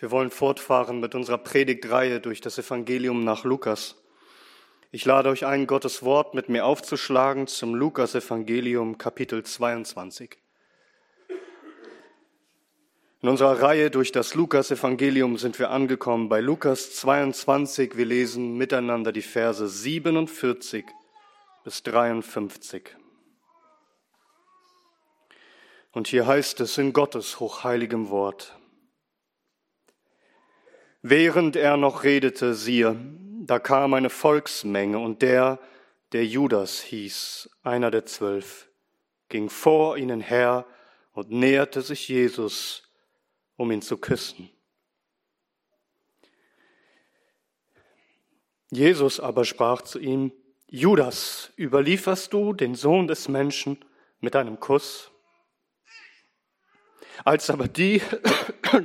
Wir wollen fortfahren mit unserer Predigtreihe durch das Evangelium nach Lukas. Ich lade euch ein, Gottes Wort mit mir aufzuschlagen zum Lukas Evangelium Kapitel 22. In unserer Reihe durch das Lukas Evangelium sind wir angekommen bei Lukas 22. Wir lesen miteinander die Verse 47 bis 53. Und hier heißt es in Gottes hochheiligem Wort. Während er noch redete, siehe, da kam eine Volksmenge und der, der Judas hieß, einer der zwölf, ging vor ihnen her und näherte sich Jesus, um ihn zu küssen. Jesus aber sprach zu ihm, Judas, überlieferst du den Sohn des Menschen mit einem Kuss? Als aber die,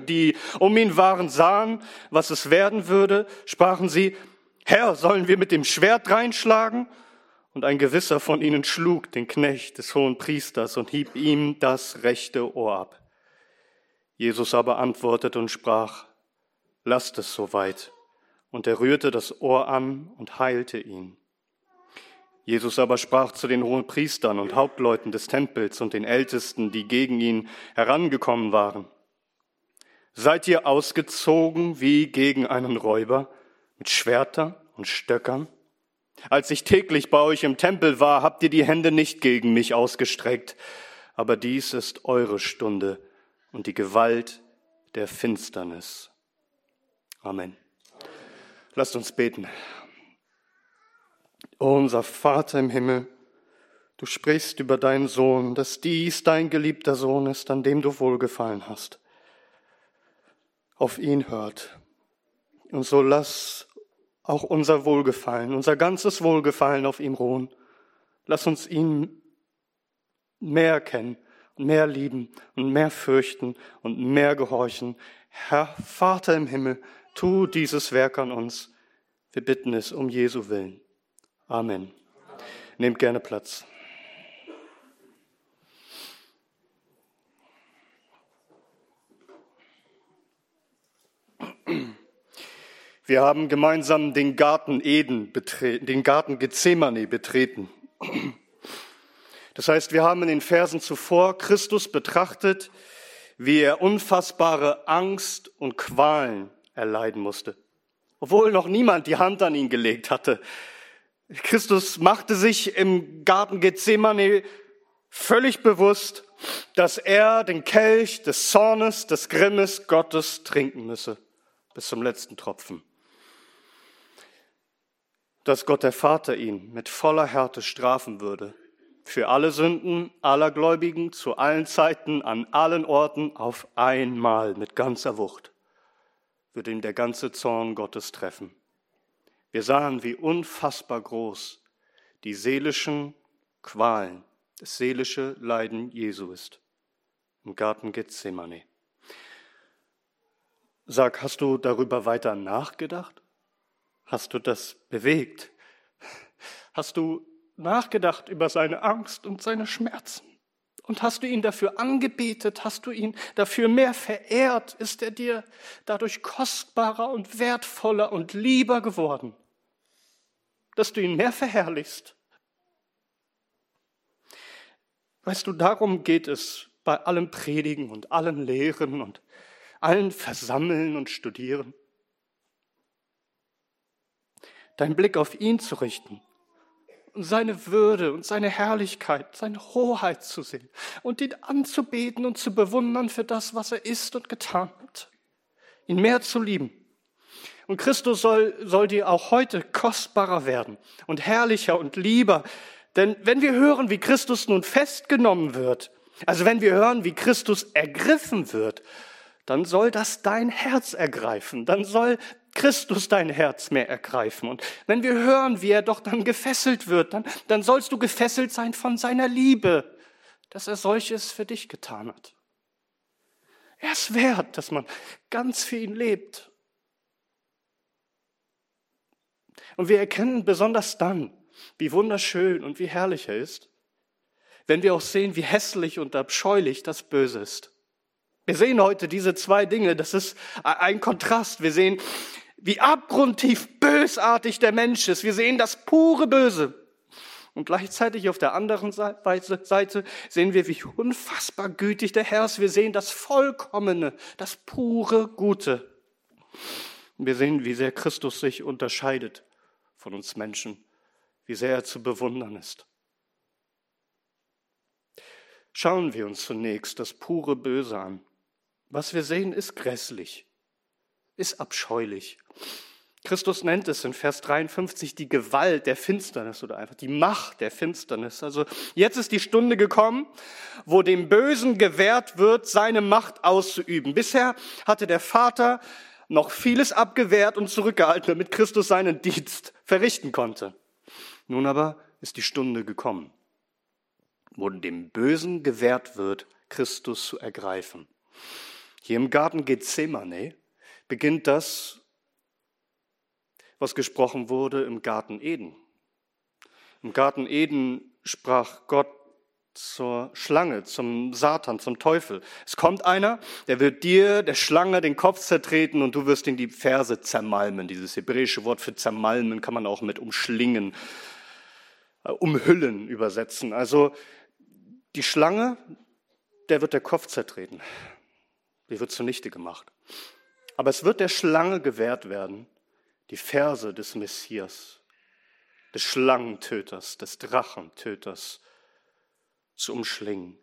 die um ihn waren, sahen, was es werden würde, sprachen sie, Herr, sollen wir mit dem Schwert reinschlagen? Und ein gewisser von ihnen schlug den Knecht des hohen Priesters und hieb ihm das rechte Ohr ab. Jesus aber antwortete und sprach, lasst es soweit. Und er rührte das Ohr an und heilte ihn. Jesus aber sprach zu den hohen Priestern und Hauptleuten des Tempels und den Ältesten, die gegen ihn herangekommen waren. Seid ihr ausgezogen wie gegen einen Räuber mit Schwertern und Stöckern? Als ich täglich bei euch im Tempel war, habt ihr die Hände nicht gegen mich ausgestreckt, aber dies ist eure Stunde und die Gewalt der Finsternis. Amen. Lasst uns beten. Unser Vater im Himmel, du sprichst über deinen Sohn, dass dies dein geliebter Sohn ist, an dem du wohlgefallen hast. Auf ihn hört. Und so lass auch unser Wohlgefallen, unser ganzes Wohlgefallen auf ihm ruhen. Lass uns ihn mehr kennen und mehr lieben und mehr fürchten und mehr gehorchen. Herr Vater im Himmel, tu dieses Werk an uns. Wir bitten es um Jesu willen. Amen. Nehmt gerne Platz. Wir haben gemeinsam den Garten Eden betreten, den Garten Gethsemane betreten. Das heißt, wir haben in den Versen zuvor Christus betrachtet, wie er unfassbare Angst und Qualen erleiden musste, obwohl noch niemand die Hand an ihn gelegt hatte. Christus machte sich im Garten Gethsemane völlig bewusst, dass er den Kelch des Zornes, des Grimmes Gottes trinken müsse, bis zum letzten Tropfen. Dass Gott der Vater ihn mit voller Härte strafen würde, für alle Sünden aller Gläubigen, zu allen Zeiten, an allen Orten, auf einmal mit ganzer Wucht, würde ihn der ganze Zorn Gottes treffen. Wir sahen, wie unfassbar groß die seelischen Qualen, das seelische Leiden Jesu ist im Garten Gethsemane. Sag, hast du darüber weiter nachgedacht? Hast du das bewegt? Hast du nachgedacht über seine Angst und seine Schmerzen? Und hast du ihn dafür angebetet? Hast du ihn dafür mehr verehrt? Ist er dir dadurch kostbarer und wertvoller und lieber geworden? Dass du ihn mehr verherrlichst. Weißt du, darum geht es bei allem Predigen und allen Lehren und allen Versammeln und Studieren. Dein Blick auf ihn zu richten und seine Würde und seine Herrlichkeit, seine Hoheit zu sehen und ihn anzubeten und zu bewundern für das, was er ist und getan hat. Ihn mehr zu lieben und Christus soll, soll dir auch heute kostbarer werden und herrlicher und lieber. Denn wenn wir hören, wie Christus nun festgenommen wird, also wenn wir hören, wie Christus ergriffen wird, dann soll das dein Herz ergreifen. Dann soll Christus dein Herz mehr ergreifen. Und wenn wir hören, wie er doch dann gefesselt wird, dann, dann sollst du gefesselt sein von seiner Liebe, dass er solches für dich getan hat. Er ist wert, dass man ganz für ihn lebt Und wir erkennen besonders dann, wie wunderschön und wie herrlich er ist, wenn wir auch sehen, wie hässlich und abscheulich das Böse ist. Wir sehen heute diese zwei Dinge, das ist ein Kontrast. Wir sehen, wie abgrundtief bösartig der Mensch ist. Wir sehen das pure Böse. Und gleichzeitig auf der anderen Seite sehen wir, wie unfassbar gütig der Herr ist. Wir sehen das Vollkommene, das pure Gute. Wir sehen, wie sehr Christus sich unterscheidet von uns Menschen, wie sehr er zu bewundern ist. Schauen wir uns zunächst das pure Böse an. Was wir sehen, ist grässlich, ist abscheulich. Christus nennt es in Vers 53 die Gewalt der Finsternis oder einfach die Macht der Finsternis. Also jetzt ist die Stunde gekommen, wo dem Bösen gewährt wird, seine Macht auszuüben. Bisher hatte der Vater noch vieles abgewehrt und zurückgehalten, damit Christus seinen Dienst verrichten konnte. Nun aber ist die Stunde gekommen, wo dem Bösen gewährt wird, Christus zu ergreifen. Hier im Garten Gethsemane beginnt das, was gesprochen wurde im Garten Eden. Im Garten Eden sprach Gott zur Schlange, zum Satan, zum Teufel. Es kommt einer, der wird dir, der Schlange, den Kopf zertreten und du wirst ihn die Ferse zermalmen. Dieses hebräische Wort für zermalmen kann man auch mit umschlingen, äh, umhüllen übersetzen. Also die Schlange, der wird der Kopf zertreten. Die wird zunichte gemacht. Aber es wird der Schlange gewährt werden, die Verse des Messias, des Schlangentöters, des Drachentöters zu umschlingen,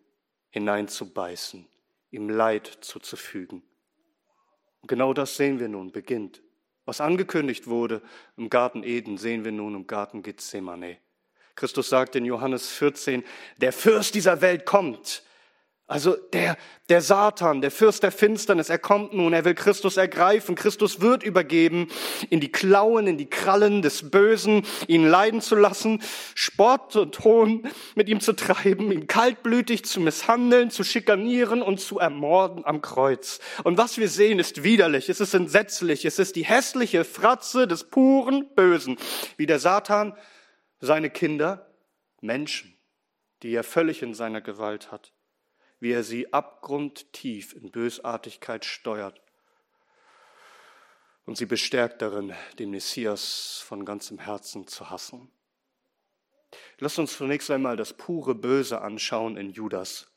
hineinzubeißen, ihm Leid zuzufügen. Und genau das sehen wir nun, beginnt. Was angekündigt wurde im Garten Eden, sehen wir nun im Garten Gethsemane. Christus sagt in Johannes 14, der Fürst dieser Welt kommt, also der, der Satan, der Fürst der Finsternis, er kommt nun, er will Christus ergreifen. Christus wird übergeben in die Klauen, in die Krallen des Bösen, ihn leiden zu lassen, Sport und Hohn mit ihm zu treiben, ihn kaltblütig zu misshandeln, zu schikanieren und zu ermorden am Kreuz. Und was wir sehen, ist widerlich, es ist entsetzlich, es ist die hässliche Fratze des puren Bösen, wie der Satan seine Kinder, Menschen, die er völlig in seiner Gewalt hat wie er sie abgrundtief in Bösartigkeit steuert und sie bestärkt darin, den Messias von ganzem Herzen zu hassen. Lasst uns zunächst einmal das pure Böse anschauen in Judas.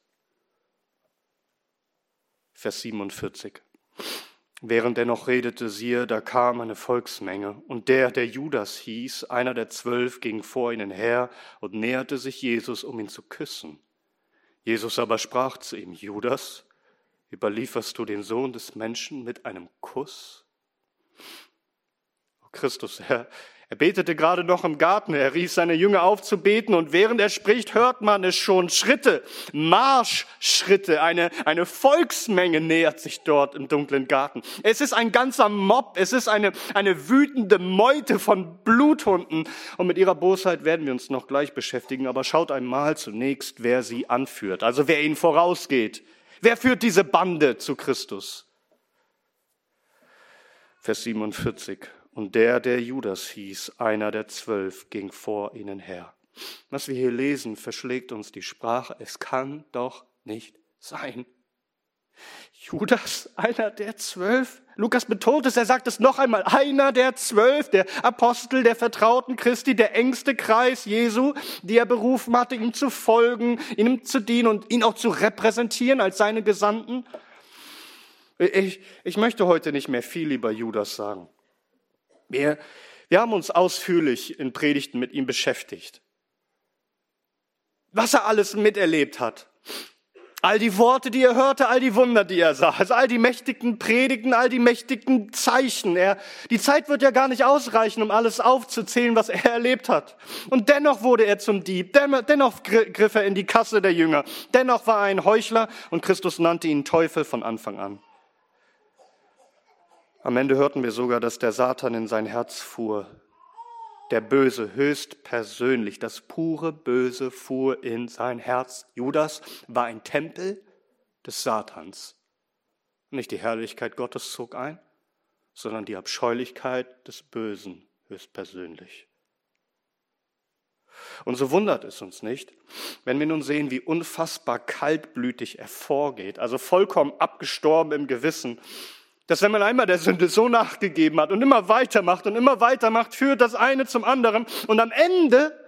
Vers 47. Während er noch redete, siehe, da kam eine Volksmenge, und der, der Judas hieß, einer der zwölf, ging vor ihnen her und näherte sich Jesus, um ihn zu küssen. Jesus aber sprach zu ihm, Judas, überlieferst du den Sohn des Menschen mit einem Kuss? Christus, er, er betete gerade noch im Garten, er rief seine Jünger auf zu beten und während er spricht, hört man es schon, Schritte, Marschschritte, eine, eine Volksmenge nähert sich dort im dunklen Garten. Es ist ein ganzer Mob, es ist eine, eine wütende Meute von Bluthunden und mit ihrer Bosheit werden wir uns noch gleich beschäftigen, aber schaut einmal zunächst, wer sie anführt, also wer ihnen vorausgeht. Wer führt diese Bande zu Christus? Vers 47. Und der, der Judas hieß, einer der zwölf, ging vor ihnen her. Was wir hier lesen, verschlägt uns die Sprache. Es kann doch nicht sein. Judas, einer der zwölf. Lukas betont es, er sagt es noch einmal, einer der zwölf, der Apostel, der Vertrauten Christi, der engste Kreis Jesu, die er berufen hatte, ihm zu folgen, ihm zu dienen und ihn auch zu repräsentieren als seine Gesandten. Ich, ich möchte heute nicht mehr viel über Judas sagen. Wir, wir haben uns ausführlich in Predigten mit ihm beschäftigt. Was er alles miterlebt hat. All die Worte, die er hörte, all die Wunder, die er sah, also all die mächtigen Predigten, all die mächtigen Zeichen. Er, die Zeit wird ja gar nicht ausreichen, um alles aufzuzählen, was er erlebt hat. Und dennoch wurde er zum Dieb, dennoch griff er in die Kasse der Jünger, dennoch war er ein Heuchler und Christus nannte ihn Teufel von Anfang an. Am Ende hörten wir sogar, dass der Satan in sein Herz fuhr. Der Böse höchst persönlich, das pure Böse fuhr in sein Herz. Judas war ein Tempel des Satans. Nicht die Herrlichkeit Gottes zog ein, sondern die Abscheulichkeit des Bösen höchst persönlich. Und so wundert es uns nicht, wenn wir nun sehen, wie unfassbar kaltblütig er vorgeht, also vollkommen abgestorben im Gewissen, dass wenn man einmal der Sünde so nachgegeben hat und immer weitermacht und immer weitermacht, führt das eine zum anderen und am Ende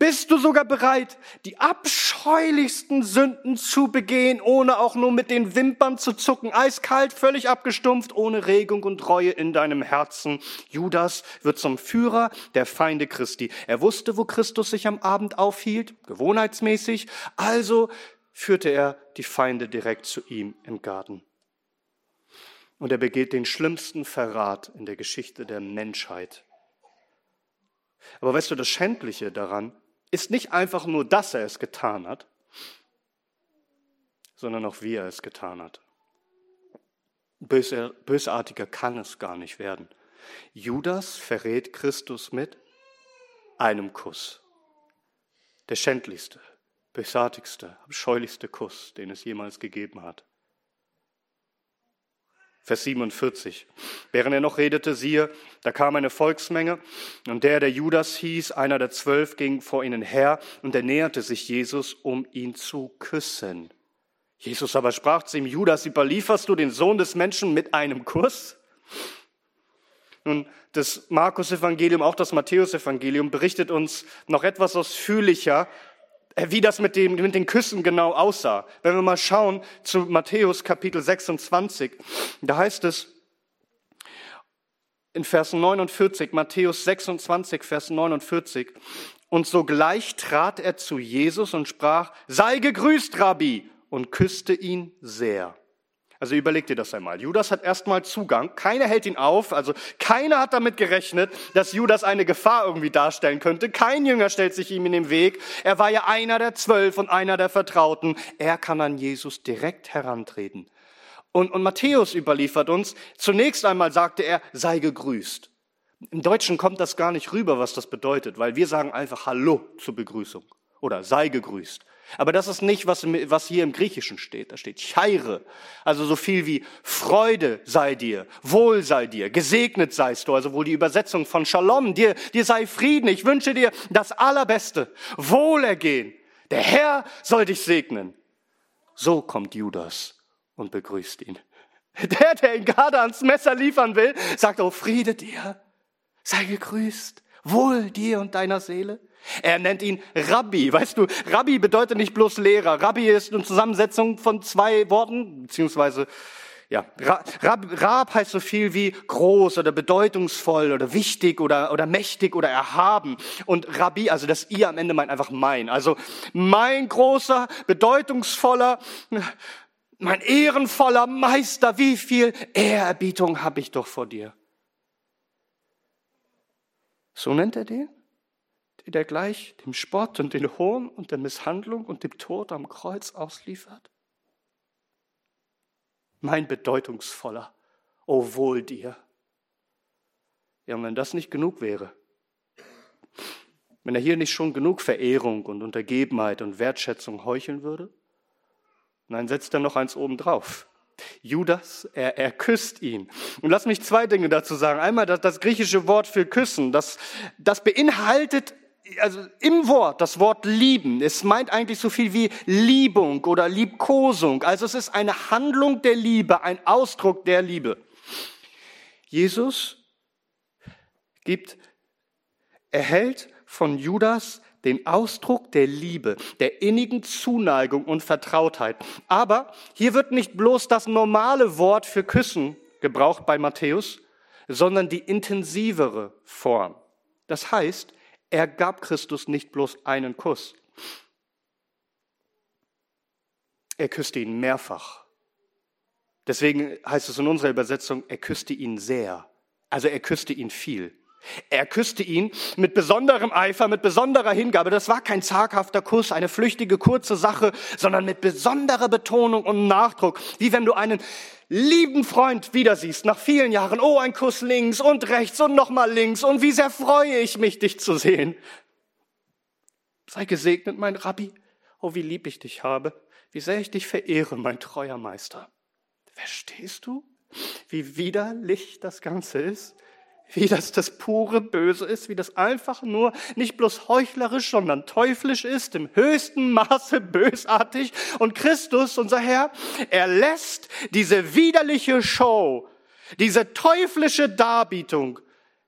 bist du sogar bereit, die abscheulichsten Sünden zu begehen, ohne auch nur mit den Wimpern zu zucken, eiskalt, völlig abgestumpft, ohne Regung und Reue in deinem Herzen. Judas wird zum Führer der Feinde Christi. Er wusste, wo Christus sich am Abend aufhielt, gewohnheitsmäßig, also führte er die Feinde direkt zu ihm im Garten. Und er begeht den schlimmsten Verrat in der Geschichte der Menschheit. Aber weißt du, das Schändliche daran ist nicht einfach nur, dass er es getan hat, sondern auch wie er es getan hat. bösartiger kann es gar nicht werden. Judas verrät Christus mit einem Kuss. Der schändlichste, bösartigste, abscheulichste Kuss, den es jemals gegeben hat. Vers 47. Während er noch redete, siehe, da kam eine Volksmenge und der, der Judas hieß, einer der zwölf, ging vor ihnen her und er näherte sich Jesus, um ihn zu küssen. Jesus aber sprach zu ihm, Judas, überlieferst du den Sohn des Menschen mit einem Kuss? Nun, das Markus-Evangelium, auch das Matthäus-Evangelium berichtet uns noch etwas ausführlicher wie das mit, dem, mit den Küssen genau aussah. Wenn wir mal schauen zu Matthäus Kapitel 26, da heißt es in Vers 49, Matthäus 26, Vers 49, und sogleich trat er zu Jesus und sprach, sei gegrüßt, Rabbi, und küsste ihn sehr. Also überleg dir das einmal. Judas hat erstmal Zugang. Keiner hält ihn auf. Also keiner hat damit gerechnet, dass Judas eine Gefahr irgendwie darstellen könnte. Kein Jünger stellt sich ihm in den Weg. Er war ja einer der Zwölf und einer der Vertrauten. Er kann an Jesus direkt herantreten. Und, und Matthäus überliefert uns, zunächst einmal sagte er, sei gegrüßt. Im Deutschen kommt das gar nicht rüber, was das bedeutet, weil wir sagen einfach Hallo zur Begrüßung oder sei gegrüßt. Aber das ist nicht, was, was hier im Griechischen steht. Da steht Chaire. Also so viel wie Freude sei dir, Wohl sei dir, gesegnet seist du. Also wohl die Übersetzung von Shalom. Dir, dir sei Frieden. Ich wünsche dir das Allerbeste. Wohlergehen. Der Herr soll dich segnen. So kommt Judas und begrüßt ihn. Der, der ihn gerade ans Messer liefern will, sagt, oh Friede dir. Sei gegrüßt. Wohl dir und deiner Seele. Er nennt ihn Rabbi. Weißt du, Rabbi bedeutet nicht bloß Lehrer. Rabbi ist eine Zusammensetzung von zwei Worten, beziehungsweise, ja, Rab, Rab heißt so viel wie groß oder bedeutungsvoll oder wichtig oder, oder mächtig oder erhaben. Und Rabbi, also das I am Ende meint einfach mein. Also mein großer, bedeutungsvoller, mein ehrenvoller Meister, wie viel Ehrerbietung habe ich doch vor dir. So nennt er den? Der gleich dem Spott und den Hohn und der Misshandlung und dem Tod am Kreuz ausliefert? Mein bedeutungsvoller, o oh wohl dir. Ja, und wenn das nicht genug wäre, wenn er hier nicht schon genug Verehrung und Untergebenheit und Wertschätzung heucheln würde, nein, setzt er noch eins oben drauf. Judas, er, er küsst ihn. Und lass mich zwei Dinge dazu sagen. Einmal das, das griechische Wort für küssen, das, das beinhaltet also im Wort, das Wort lieben, es meint eigentlich so viel wie Liebung oder Liebkosung. Also es ist eine Handlung der Liebe, ein Ausdruck der Liebe. Jesus gibt, erhält von Judas den Ausdruck der Liebe, der innigen Zuneigung und Vertrautheit. Aber hier wird nicht bloß das normale Wort für Küssen gebraucht bei Matthäus, sondern die intensivere Form. Das heißt, er gab Christus nicht bloß einen Kuss. Er küsste ihn mehrfach. Deswegen heißt es in unserer Übersetzung, er küsste ihn sehr. Also er küsste ihn viel. Er küsste ihn mit besonderem Eifer, mit besonderer Hingabe. Das war kein zaghafter Kuss, eine flüchtige, kurze Sache, sondern mit besonderer Betonung und Nachdruck. Wie wenn du einen lieben Freund wieder siehst, nach vielen Jahren. Oh, ein Kuss links und rechts und nochmal links. Und wie sehr freue ich mich, dich zu sehen. Sei gesegnet, mein Rabbi. Oh, wie lieb ich dich habe. Wie sehr ich dich verehre, mein treuer Meister. Verstehst du, wie widerlich das Ganze ist? Wie das das pure Böse ist, wie das einfach nur nicht bloß heuchlerisch, sondern teuflisch ist, im höchsten Maße bösartig. Und Christus, unser Herr, er lässt diese widerliche Show, diese teuflische Darbietung,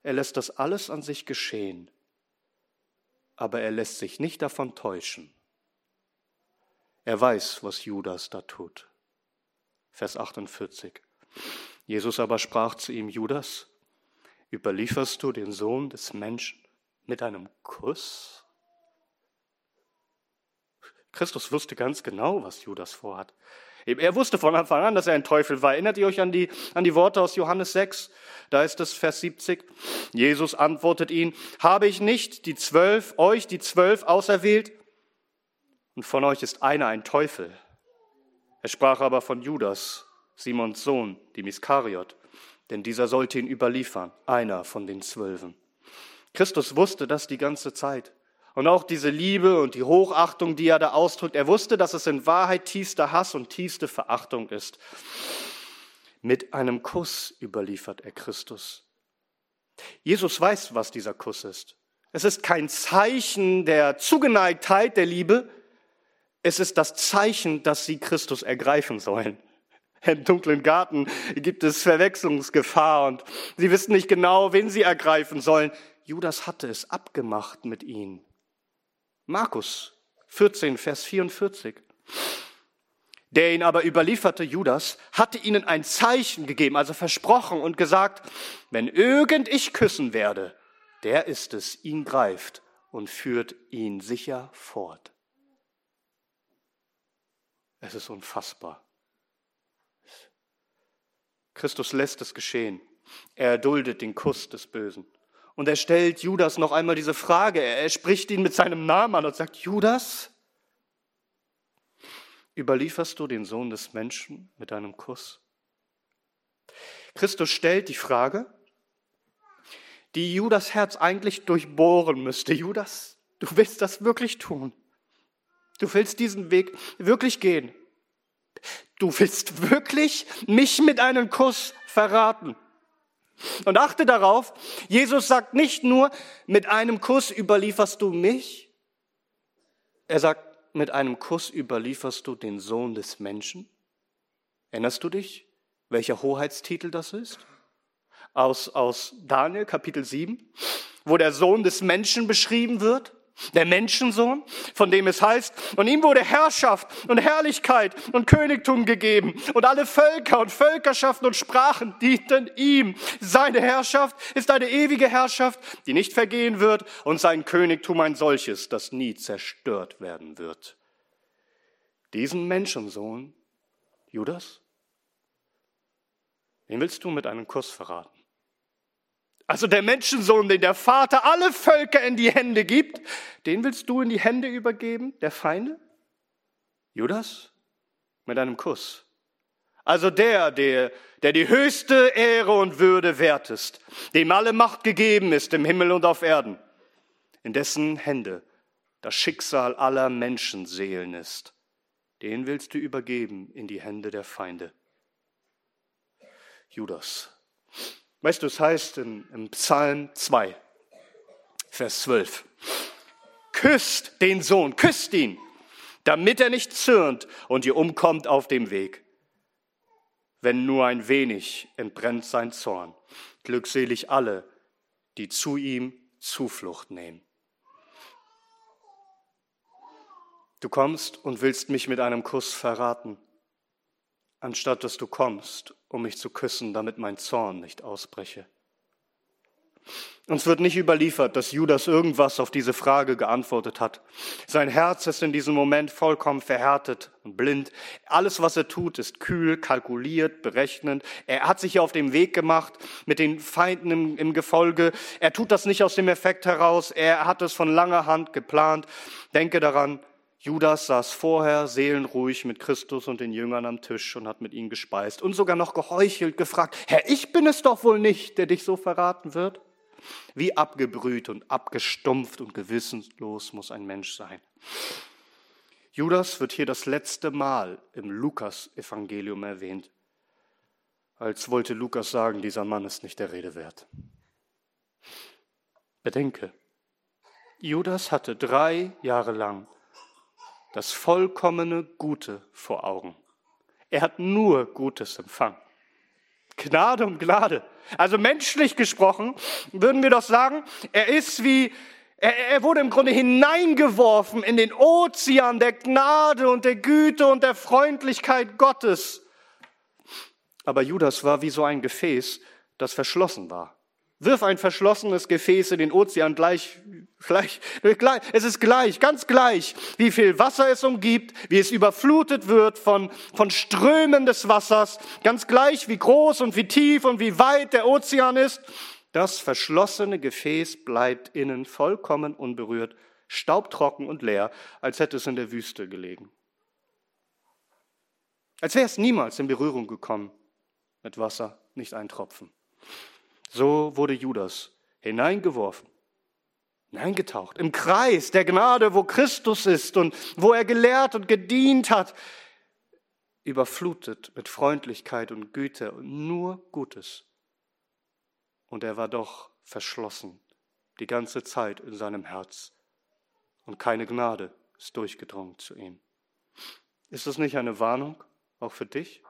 er lässt das alles an sich geschehen. Aber er lässt sich nicht davon täuschen. Er weiß, was Judas da tut. Vers 48. Jesus aber sprach zu ihm, Judas, Überlieferst du den Sohn des Menschen mit einem Kuss? Christus wusste ganz genau, was Judas vorhat. Er wusste von Anfang an, dass er ein Teufel war. Erinnert ihr euch an die, an die Worte aus Johannes 6? Da ist es Vers 70. Jesus antwortet ihn, habe ich nicht die zwölf, euch die zwölf auserwählt? Und von euch ist einer ein Teufel. Er sprach aber von Judas, Simons Sohn, dem Iskariot denn dieser sollte ihn überliefern, einer von den Zwölfen. Christus wusste das die ganze Zeit. Und auch diese Liebe und die Hochachtung, die er da ausdrückt, er wusste, dass es in Wahrheit tiefster Hass und tiefste Verachtung ist. Mit einem Kuss überliefert er Christus. Jesus weiß, was dieser Kuss ist. Es ist kein Zeichen der Zugeneigtheit, der Liebe. Es ist das Zeichen, dass sie Christus ergreifen sollen. Im dunklen Garten gibt es Verwechslungsgefahr und sie wissen nicht genau, wen sie ergreifen sollen. Judas hatte es abgemacht mit ihnen. Markus 14, Vers 44. Der ihn aber überlieferte, Judas, hatte ihnen ein Zeichen gegeben, also versprochen und gesagt, wenn irgend ich küssen werde, der ist es, ihn greift und führt ihn sicher fort. Es ist unfassbar. Christus lässt es geschehen. Er erduldet den Kuss des Bösen. Und er stellt Judas noch einmal diese Frage. Er spricht ihn mit seinem Namen an und sagt, Judas, überlieferst du den Sohn des Menschen mit einem Kuss? Christus stellt die Frage, die Judas Herz eigentlich durchbohren müsste. Judas, du willst das wirklich tun. Du willst diesen Weg wirklich gehen. Du willst wirklich mich mit einem Kuss verraten. Und achte darauf, Jesus sagt nicht nur, mit einem Kuss überlieferst du mich, er sagt, mit einem Kuss überlieferst du den Sohn des Menschen. Erinnerst du dich, welcher Hoheitstitel das ist? Aus, aus Daniel Kapitel 7, wo der Sohn des Menschen beschrieben wird der Menschensohn, von dem es heißt, und ihm wurde Herrschaft und Herrlichkeit und Königtum gegeben und alle Völker und Völkerschaften und Sprachen dienten ihm. Seine Herrschaft ist eine ewige Herrschaft, die nicht vergehen wird und sein Königtum ein solches, das nie zerstört werden wird. Diesen Menschensohn, Judas, den willst du mit einem Kuss verraten. Also der Menschensohn, den der Vater alle Völker in die Hände gibt, den willst du in die Hände übergeben, der Feinde? Judas? Mit einem Kuss. Also der, der, der die höchste Ehre und Würde wert ist, dem alle Macht gegeben ist im Himmel und auf Erden, in dessen Hände das Schicksal aller Menschenseelen ist, den willst du übergeben in die Hände der Feinde. Judas. Weißt du, es heißt in, im Psalm 2, Vers 12, küsst den Sohn, küsst ihn, damit er nicht zürnt und ihr umkommt auf dem Weg. Wenn nur ein wenig entbrennt sein Zorn. Glückselig alle, die zu ihm Zuflucht nehmen. Du kommst und willst mich mit einem Kuss verraten anstatt dass du kommst, um mich zu küssen, damit mein Zorn nicht ausbreche. Uns wird nicht überliefert, dass Judas irgendwas auf diese Frage geantwortet hat. Sein Herz ist in diesem Moment vollkommen verhärtet und blind. Alles, was er tut, ist kühl, kalkuliert, berechnend. Er hat sich auf den Weg gemacht mit den Feinden im, im Gefolge. Er tut das nicht aus dem Effekt heraus. Er hat es von langer Hand geplant. Denke daran, Judas saß vorher seelenruhig mit Christus und den Jüngern am Tisch und hat mit ihnen gespeist und sogar noch geheuchelt gefragt, Herr, ich bin es doch wohl nicht, der dich so verraten wird. Wie abgebrüht und abgestumpft und gewissenlos muss ein Mensch sein. Judas wird hier das letzte Mal im Lukas-Evangelium erwähnt, als wollte Lukas sagen, dieser Mann ist nicht der Rede wert. Bedenke, Judas hatte drei Jahre lang das vollkommene Gute vor Augen. Er hat nur Gutes empfangen. Gnade um Gnade. Also menschlich gesprochen würden wir doch sagen, er ist wie, er, er wurde im Grunde hineingeworfen in den Ozean der Gnade und der Güte und der Freundlichkeit Gottes. Aber Judas war wie so ein Gefäß, das verschlossen war. Wirf ein verschlossenes Gefäß in den Ozean gleich, gleich, gleich, es ist gleich, ganz gleich, wie viel Wasser es umgibt, wie es überflutet wird von, von Strömen des Wassers, ganz gleich, wie groß und wie tief und wie weit der Ozean ist. Das verschlossene Gefäß bleibt innen vollkommen unberührt, staubtrocken und leer, als hätte es in der Wüste gelegen. Als wäre es niemals in Berührung gekommen mit Wasser, nicht ein Tropfen. So wurde Judas hineingeworfen, hineingetaucht, im Kreis der Gnade, wo Christus ist und wo er gelehrt und gedient hat, überflutet mit Freundlichkeit und Güte und nur Gutes. Und er war doch verschlossen die ganze Zeit in seinem Herz und keine Gnade ist durchgedrungen zu ihm. Ist das nicht eine Warnung auch für dich?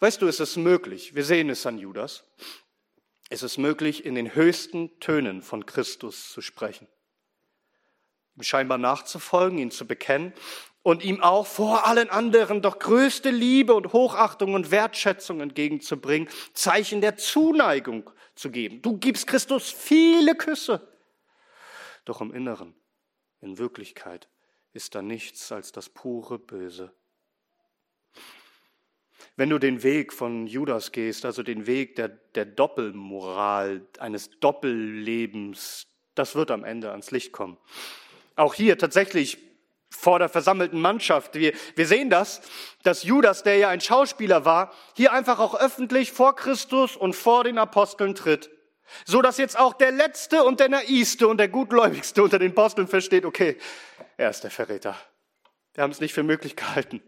Weißt du, es ist möglich, wir sehen es an Judas, es ist möglich, in den höchsten Tönen von Christus zu sprechen, ihm scheinbar nachzufolgen, ihn zu bekennen und ihm auch vor allen anderen doch größte Liebe und Hochachtung und Wertschätzung entgegenzubringen, Zeichen der Zuneigung zu geben. Du gibst Christus viele Küsse. Doch im Inneren, in Wirklichkeit, ist da nichts als das pure Böse. Wenn du den Weg von Judas gehst, also den Weg der, der Doppelmoral, eines Doppellebens, das wird am Ende ans Licht kommen. Auch hier tatsächlich vor der versammelten Mannschaft. Wir, wir sehen das, dass Judas, der ja ein Schauspieler war, hier einfach auch öffentlich vor Christus und vor den Aposteln tritt. So dass jetzt auch der Letzte und der Naivste und der Gutgläubigste unter den Aposteln versteht, okay, er ist der Verräter. Wir haben es nicht für möglich gehalten.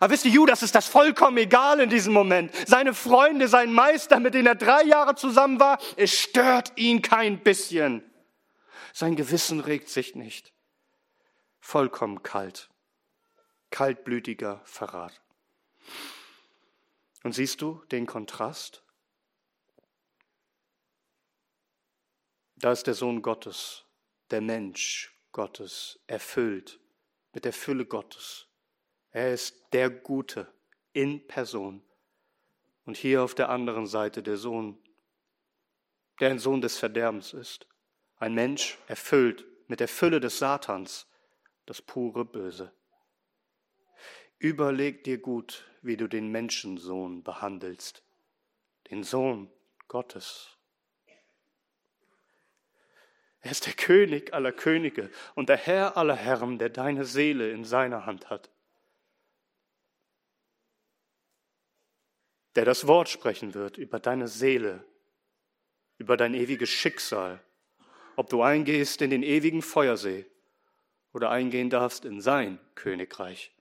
Aber wisst ihr, Judas ist das vollkommen egal in diesem Moment. Seine Freunde, sein Meister, mit denen er drei Jahre zusammen war, es stört ihn kein bisschen. Sein Gewissen regt sich nicht. Vollkommen kalt. Kaltblütiger Verrat. Und siehst du den Kontrast? Da ist der Sohn Gottes, der Mensch Gottes, erfüllt mit der Fülle Gottes er ist der Gute in Person. Und hier auf der anderen Seite der Sohn, der ein Sohn des Verderbens ist. Ein Mensch erfüllt mit der Fülle des Satans, das pure Böse. Überleg dir gut, wie du den Menschensohn behandelst, den Sohn Gottes. Er ist der König aller Könige und der Herr aller Herren, der deine Seele in seiner Hand hat. Der das Wort sprechen wird über deine Seele, über dein ewiges Schicksal, ob du eingehst in den ewigen Feuersee oder eingehen darfst in sein Königreich.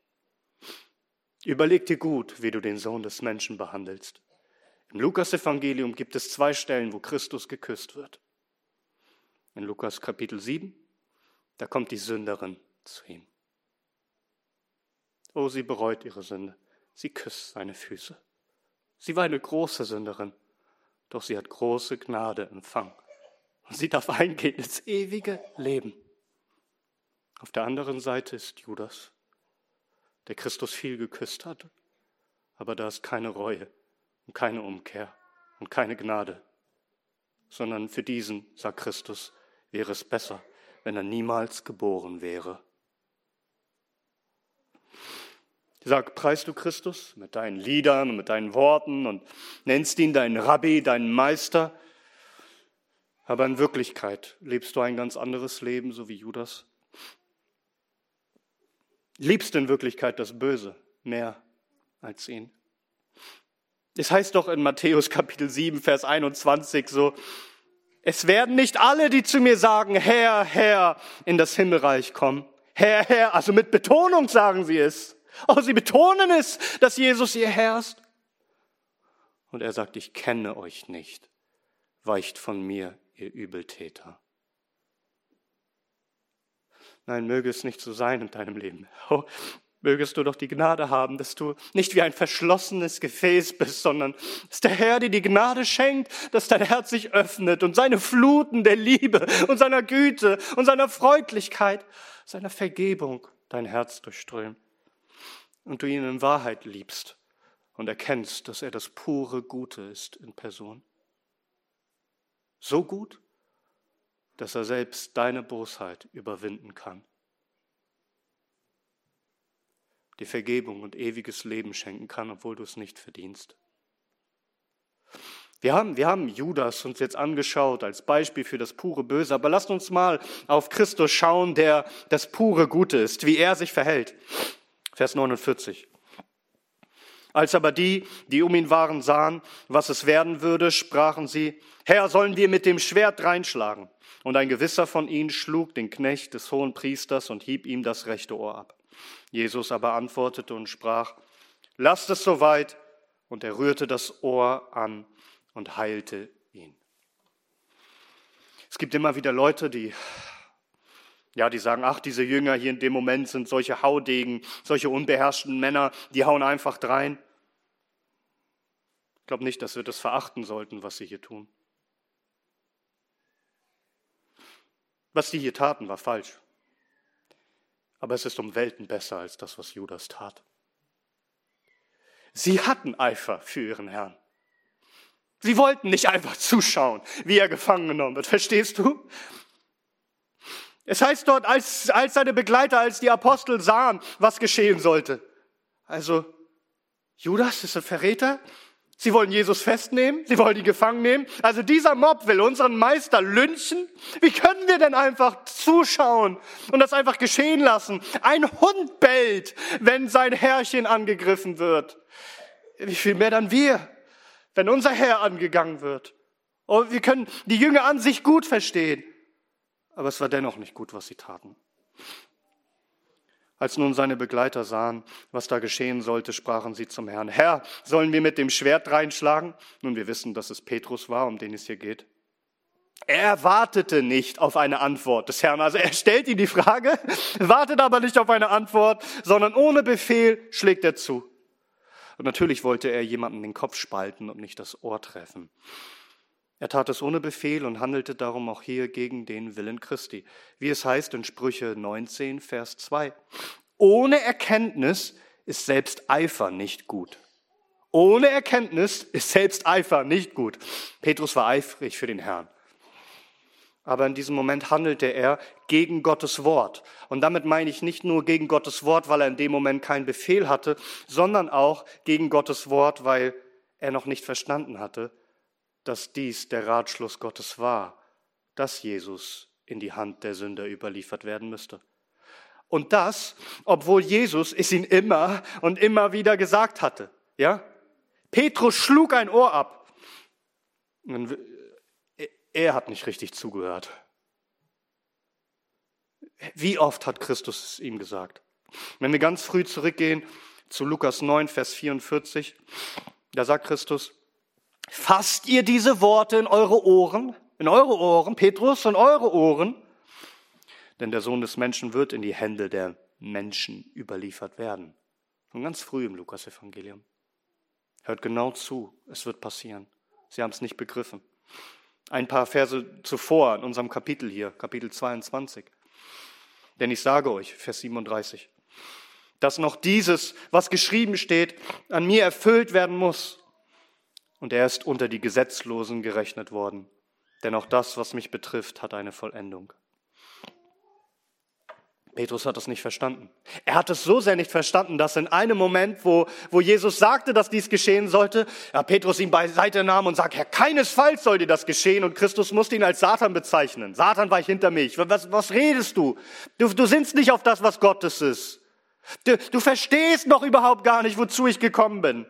Überleg dir gut, wie du den Sohn des Menschen behandelst. Im Lukas-Evangelium gibt es zwei Stellen, wo Christus geküsst wird. In Lukas Kapitel 7, da kommt die Sünderin zu ihm. Oh, sie bereut ihre Sünde. Sie küsst seine Füße. Sie war eine große Sünderin, doch sie hat große Gnade empfangen. Und sie darf eingehen ins ewige Leben. Auf der anderen Seite ist Judas, der Christus viel geküsst hat, aber da ist keine Reue und keine Umkehr und keine Gnade, sondern für diesen, sagt Christus, wäre es besser, wenn er niemals geboren wäre. Sag, preist du Christus mit deinen Liedern und mit deinen Worten und nennst ihn deinen Rabbi, deinen Meister. Aber in Wirklichkeit lebst du ein ganz anderes Leben, so wie Judas. Liebst in Wirklichkeit das Böse mehr als ihn. Es heißt doch in Matthäus Kapitel 7, Vers 21 so, es werden nicht alle, die zu mir sagen, Herr, Herr, in das Himmelreich kommen. Herr, Herr, also mit Betonung sagen sie es. Oh, sie betonen es, dass Jesus ihr herrscht. Und er sagt, ich kenne euch nicht. weicht von mir, ihr Übeltäter. Nein, möge es nicht so sein in deinem Leben. Oh, mögest du doch die Gnade haben, dass du nicht wie ein verschlossenes Gefäß bist, sondern dass der Herr dir die Gnade schenkt, dass dein Herz sich öffnet und seine Fluten der Liebe und seiner Güte und seiner Freundlichkeit, seiner Vergebung dein Herz durchströmen und du ihn in Wahrheit liebst und erkennst, dass er das pure Gute ist in Person. So gut, dass er selbst deine Bosheit überwinden kann dir Vergebung und ewiges Leben schenken kann, obwohl du es nicht verdienst. Wir haben, wir haben Judas uns jetzt angeschaut als Beispiel für das pure Böse, aber lasst uns mal auf Christus schauen, der das pure Gute ist, wie er sich verhält. Vers 49. Als aber die, die um ihn waren, sahen, was es werden würde, sprachen sie, Herr, sollen wir mit dem Schwert reinschlagen? Und ein gewisser von ihnen schlug den Knecht des hohen Priesters und hieb ihm das rechte Ohr ab. Jesus aber antwortete und sprach, lasst es soweit. Und er rührte das Ohr an und heilte ihn. Es gibt immer wieder Leute, die, ja, die sagen, ach, diese Jünger hier in dem Moment sind solche Haudegen, solche unbeherrschten Männer, die hauen einfach drein. Ich glaube nicht, dass wir das verachten sollten, was sie hier tun. Was sie hier taten, war falsch. Aber es ist um Welten besser als das, was Judas tat. Sie hatten Eifer für ihren Herrn. Sie wollten nicht einfach zuschauen, wie er gefangen genommen wird. Verstehst du? Es heißt dort, als, als seine Begleiter, als die Apostel sahen, was geschehen sollte. Also, Judas ist ein Verräter, Sie wollen Jesus festnehmen, sie wollen ihn gefangen nehmen. Also dieser Mob will unseren Meister lynchen. Wie können wir denn einfach zuschauen und das einfach geschehen lassen? Ein Hund bellt, wenn sein Herrchen angegriffen wird. Wie viel mehr dann wir, wenn unser Herr angegangen wird? Und oh, wir können die Jünger an sich gut verstehen. Aber es war dennoch nicht gut, was sie taten. Als nun seine Begleiter sahen, was da geschehen sollte, sprachen sie zum Herrn, Herr, sollen wir mit dem Schwert reinschlagen? Nun, wir wissen, dass es Petrus war, um den es hier geht. Er wartete nicht auf eine Antwort des Herrn. Also er stellt ihm die Frage, wartet aber nicht auf eine Antwort, sondern ohne Befehl schlägt er zu. Und natürlich wollte er jemanden den Kopf spalten und nicht das Ohr treffen. Er tat es ohne Befehl und handelte darum auch hier gegen den Willen Christi. Wie es heißt in Sprüche 19, Vers 2. Ohne Erkenntnis ist selbst Eifer nicht gut. Ohne Erkenntnis ist selbst Eifer nicht gut. Petrus war eifrig für den Herrn. Aber in diesem Moment handelte er gegen Gottes Wort. Und damit meine ich nicht nur gegen Gottes Wort, weil er in dem Moment keinen Befehl hatte, sondern auch gegen Gottes Wort, weil er noch nicht verstanden hatte, dass dies der Ratschluss Gottes war, dass Jesus in die Hand der Sünder überliefert werden müsste. Und das, obwohl Jesus es ihm immer und immer wieder gesagt hatte. Ja? Petrus schlug ein Ohr ab. Er hat nicht richtig zugehört. Wie oft hat Christus es ihm gesagt? Wenn wir ganz früh zurückgehen zu Lukas 9, Vers 44, da sagt Christus, Fasst ihr diese Worte in eure Ohren, in eure Ohren, Petrus, in eure Ohren? Denn der Sohn des Menschen wird in die Hände der Menschen überliefert werden. Schon ganz früh im Lukasevangelium. Hört genau zu, es wird passieren. Sie haben es nicht begriffen. Ein paar Verse zuvor in unserem Kapitel hier, Kapitel 22. Denn ich sage euch, Vers 37, dass noch dieses, was geschrieben steht, an mir erfüllt werden muss und er ist unter die Gesetzlosen gerechnet worden. Denn auch das, was mich betrifft, hat eine Vollendung. Petrus hat das nicht verstanden. Er hat es so sehr nicht verstanden, dass in einem Moment, wo, wo Jesus sagte, dass dies geschehen sollte, ja, Petrus ihn beiseite nahm und sagt, Herr, keinesfalls soll dir das geschehen. Und Christus musste ihn als Satan bezeichnen. Satan war ich hinter mich. Was, was redest du? du? Du sinnst nicht auf das, was Gottes ist. Du, du verstehst noch überhaupt gar nicht, wozu ich gekommen bin.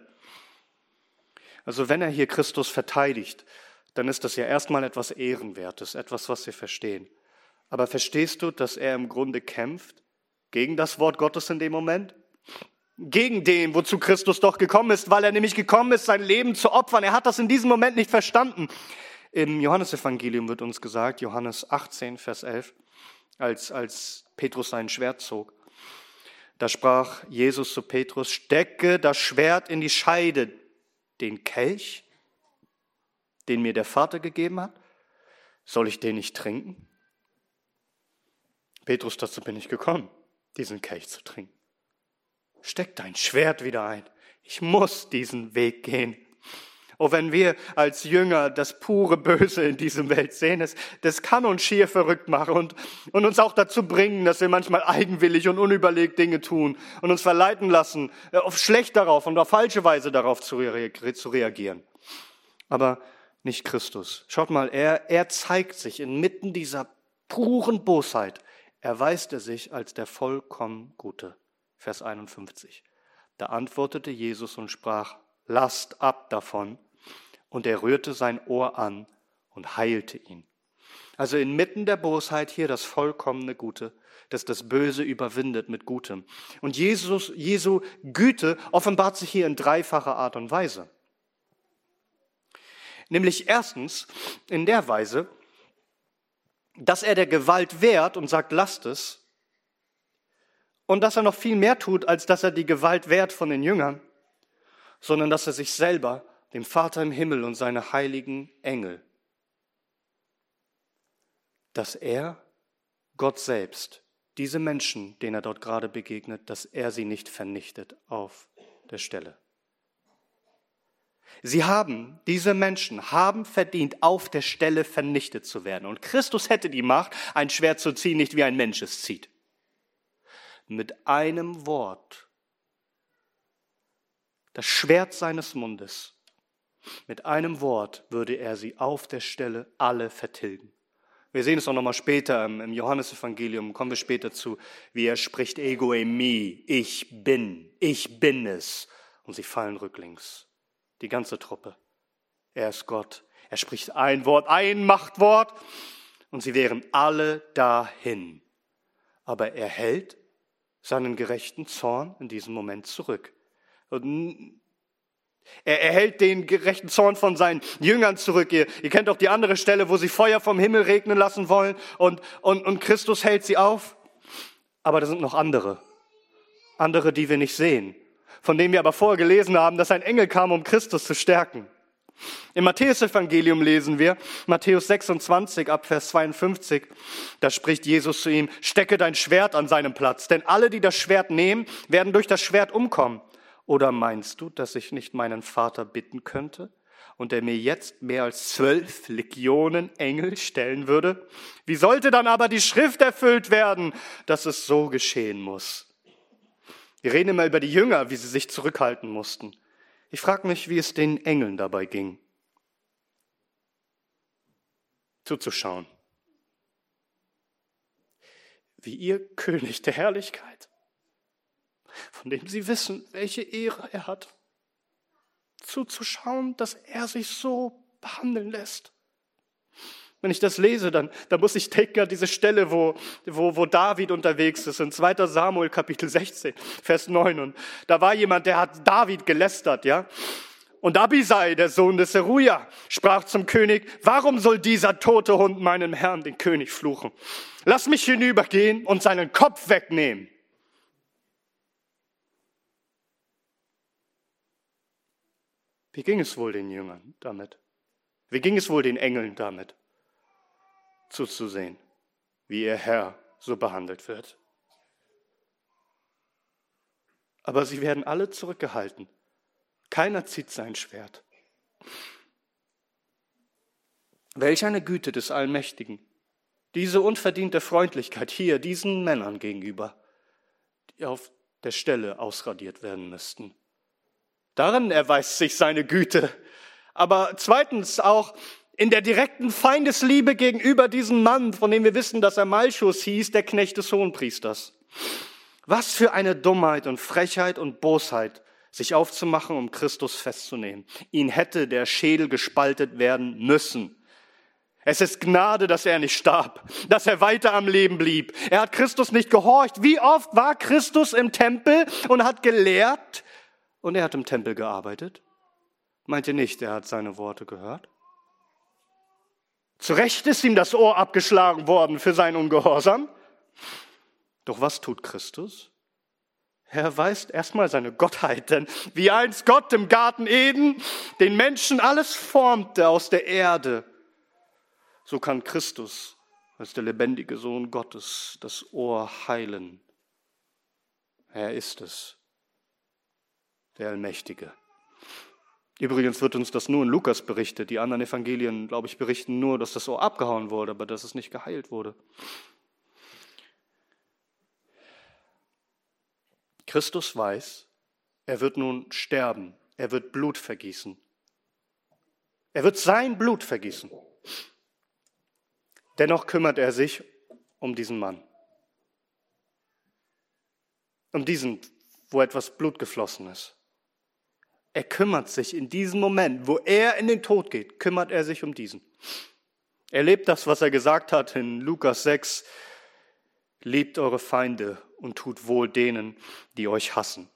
Also wenn er hier Christus verteidigt, dann ist das ja erstmal etwas Ehrenwertes, etwas, was wir verstehen. Aber verstehst du, dass er im Grunde kämpft gegen das Wort Gottes in dem Moment? Gegen den, wozu Christus doch gekommen ist, weil er nämlich gekommen ist, sein Leben zu opfern. Er hat das in diesem Moment nicht verstanden. Im Johannesevangelium wird uns gesagt, Johannes 18, Vers 11, als, als Petrus sein Schwert zog, da sprach Jesus zu Petrus, stecke das Schwert in die Scheide, den Kelch, den mir der Vater gegeben hat, soll ich den nicht trinken? Petrus, dazu bin ich gekommen, diesen Kelch zu trinken. Steck dein Schwert wieder ein. Ich muss diesen Weg gehen. Oh, wenn wir als Jünger das pure Böse in diesem Welt sehen, das, das kann uns schier verrückt machen und, und uns auch dazu bringen, dass wir manchmal eigenwillig und unüberlegt Dinge tun und uns verleiten lassen, äh, auf schlecht darauf und auf falsche Weise darauf zu, reagieren. Aber nicht Christus. Schaut mal, er, er zeigt sich inmitten dieser puren Bosheit, erweist er sich als der vollkommen Gute. Vers 51. Da antwortete Jesus und sprach, lasst ab davon, und er rührte sein Ohr an und heilte ihn. Also inmitten der Bosheit hier das vollkommene Gute, das das Böse überwindet mit Gutem. Und Jesus, Jesu Güte offenbart sich hier in dreifacher Art und Weise. Nämlich erstens in der Weise, dass er der Gewalt wehrt und sagt, lasst es. Und dass er noch viel mehr tut, als dass er die Gewalt wehrt von den Jüngern, sondern dass er sich selber dem Vater im Himmel und seine heiligen Engel, dass er, Gott selbst, diese Menschen, denen er dort gerade begegnet, dass er sie nicht vernichtet auf der Stelle. Sie haben, diese Menschen haben verdient, auf der Stelle vernichtet zu werden. Und Christus hätte die Macht, ein Schwert zu ziehen, nicht wie ein Mensch es zieht. Mit einem Wort, das Schwert seines Mundes, mit einem Wort würde er sie auf der Stelle alle vertilgen. Wir sehen es auch nochmal später im Johannesevangelium, kommen wir später zu, wie er spricht, ego mi, ich bin, ich bin es. Und sie fallen rücklings. Die ganze Truppe. Er ist Gott. Er spricht ein Wort, ein Machtwort und sie wären alle dahin. Aber er hält seinen gerechten Zorn in diesem Moment zurück. Und er erhält den gerechten Zorn von seinen Jüngern zurück. Ihr, ihr kennt auch die andere Stelle, wo sie Feuer vom Himmel regnen lassen wollen und, und, und Christus hält sie auf. Aber da sind noch andere. Andere, die wir nicht sehen. Von denen wir aber vorher gelesen haben, dass ein Engel kam, um Christus zu stärken. Im Matthäus-Evangelium lesen wir, Matthäus 26 ab Vers 52, da spricht Jesus zu ihm, stecke dein Schwert an seinem Platz, denn alle, die das Schwert nehmen, werden durch das Schwert umkommen. Oder meinst du, dass ich nicht meinen Vater bitten könnte und er mir jetzt mehr als zwölf Legionen Engel stellen würde? Wie sollte dann aber die Schrift erfüllt werden, dass es so geschehen muss? Wir reden immer über die Jünger, wie sie sich zurückhalten mussten. Ich frage mich, wie es den Engeln dabei ging. Zuzuschauen. Wie ihr König der Herrlichkeit von dem sie wissen, welche Ehre er hat. Zuzuschauen, dass er sich so behandeln lässt. Wenn ich das lese, dann, dann muss ich denken an diese Stelle, wo, wo, wo David unterwegs ist, in 2. Samuel Kapitel 16, Vers 9. Und da war jemand, der hat David gelästert, ja. Und Abisai, der Sohn des Seruja, sprach zum König, warum soll dieser tote Hund meinem Herrn, den König, fluchen? Lass mich hinübergehen und seinen Kopf wegnehmen. Wie ging es wohl den Jüngern damit? Wie ging es wohl den Engeln damit? Zuzusehen, wie ihr Herr so behandelt wird. Aber sie werden alle zurückgehalten. Keiner zieht sein Schwert. Welch eine Güte des Allmächtigen. Diese unverdiente Freundlichkeit hier diesen Männern gegenüber, die auf der Stelle ausradiert werden müssten. Darin erweist sich seine Güte. Aber zweitens auch in der direkten Feindesliebe gegenüber diesem Mann, von dem wir wissen, dass er Malchus hieß, der Knecht des Hohenpriesters. Was für eine Dummheit und Frechheit und Bosheit, sich aufzumachen, um Christus festzunehmen. Ihn hätte der Schädel gespaltet werden müssen. Es ist Gnade, dass er nicht starb, dass er weiter am Leben blieb. Er hat Christus nicht gehorcht. Wie oft war Christus im Tempel und hat gelehrt, und er hat im Tempel gearbeitet. Meint ihr nicht, er hat seine Worte gehört? Zu Recht ist ihm das Ohr abgeschlagen worden für seinen Ungehorsam. Doch was tut Christus? Er erweist erstmal seine Gottheit, denn wie einst Gott im Garten Eden den Menschen alles formte aus der Erde, so kann Christus als der lebendige Sohn Gottes das Ohr heilen. Er ist es, der Allmächtige. Übrigens wird uns das nur in Lukas berichtet. Die anderen Evangelien, glaube ich, berichten nur, dass das Ohr abgehauen wurde, aber dass es nicht geheilt wurde. Christus weiß, er wird nun sterben, er wird Blut vergießen. Er wird sein Blut vergießen. Dennoch kümmert er sich um diesen Mann. Um diesen, wo etwas Blut geflossen ist. Er kümmert sich in diesem Moment, wo er in den Tod geht, kümmert er sich um diesen. Er lebt das, was er gesagt hat in Lukas 6. Liebt eure Feinde und tut wohl denen, die euch hassen.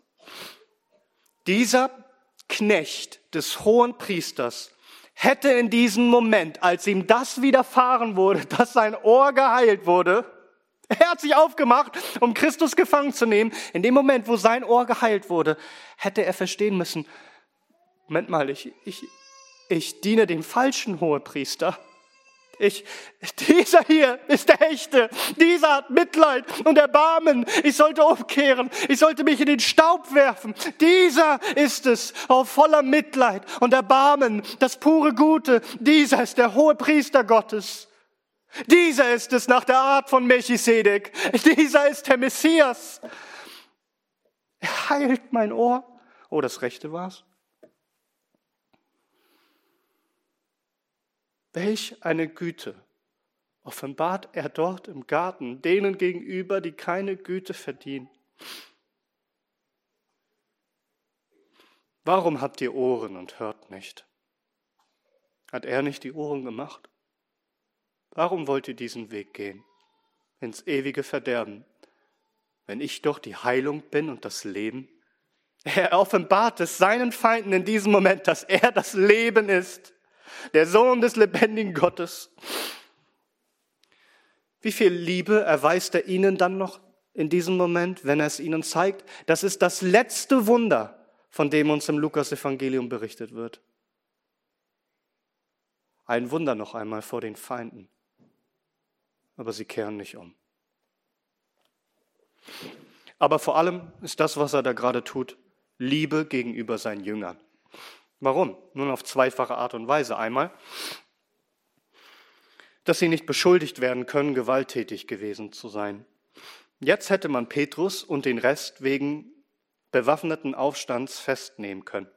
Dieser Knecht des hohen Priesters hätte in diesem Moment, als ihm das widerfahren wurde, dass sein Ohr geheilt wurde, er hat sich aufgemacht, um Christus gefangen zu nehmen. In dem Moment, wo sein Ohr geheilt wurde, hätte er verstehen müssen, Moment mal, ich, ich, ich diene dem falschen Hohepriester. Ich, dieser hier ist der Echte. Dieser hat Mitleid und Erbarmen. Ich sollte umkehren. Ich sollte mich in den Staub werfen. Dieser ist es, auf voller Mitleid und Erbarmen, das pure Gute. Dieser ist der hohe Priester Gottes. Dieser ist es nach der Art von Melchisedek. Dieser ist der Messias. Er heilt mein Ohr. Oh, das Rechte war's. Welch eine Güte offenbart er dort im Garten denen gegenüber, die keine Güte verdienen. Warum habt ihr Ohren und hört nicht? Hat er nicht die Ohren gemacht? Warum wollt ihr diesen Weg gehen ins ewige Verderben, wenn ich doch die Heilung bin und das Leben? Er offenbart es seinen Feinden in diesem Moment, dass er das Leben ist der Sohn des lebendigen Gottes. Wie viel Liebe erweist er ihnen dann noch in diesem Moment, wenn er es ihnen zeigt? Das ist das letzte Wunder, von dem uns im Lukas-Evangelium berichtet wird. Ein Wunder noch einmal vor den Feinden. Aber sie kehren nicht um. Aber vor allem ist das, was er da gerade tut, Liebe gegenüber seinen Jüngern. Warum? Nun auf zweifache Art und Weise. Einmal, dass sie nicht beschuldigt werden können, gewalttätig gewesen zu sein. Jetzt hätte man Petrus und den Rest wegen bewaffneten Aufstands festnehmen können.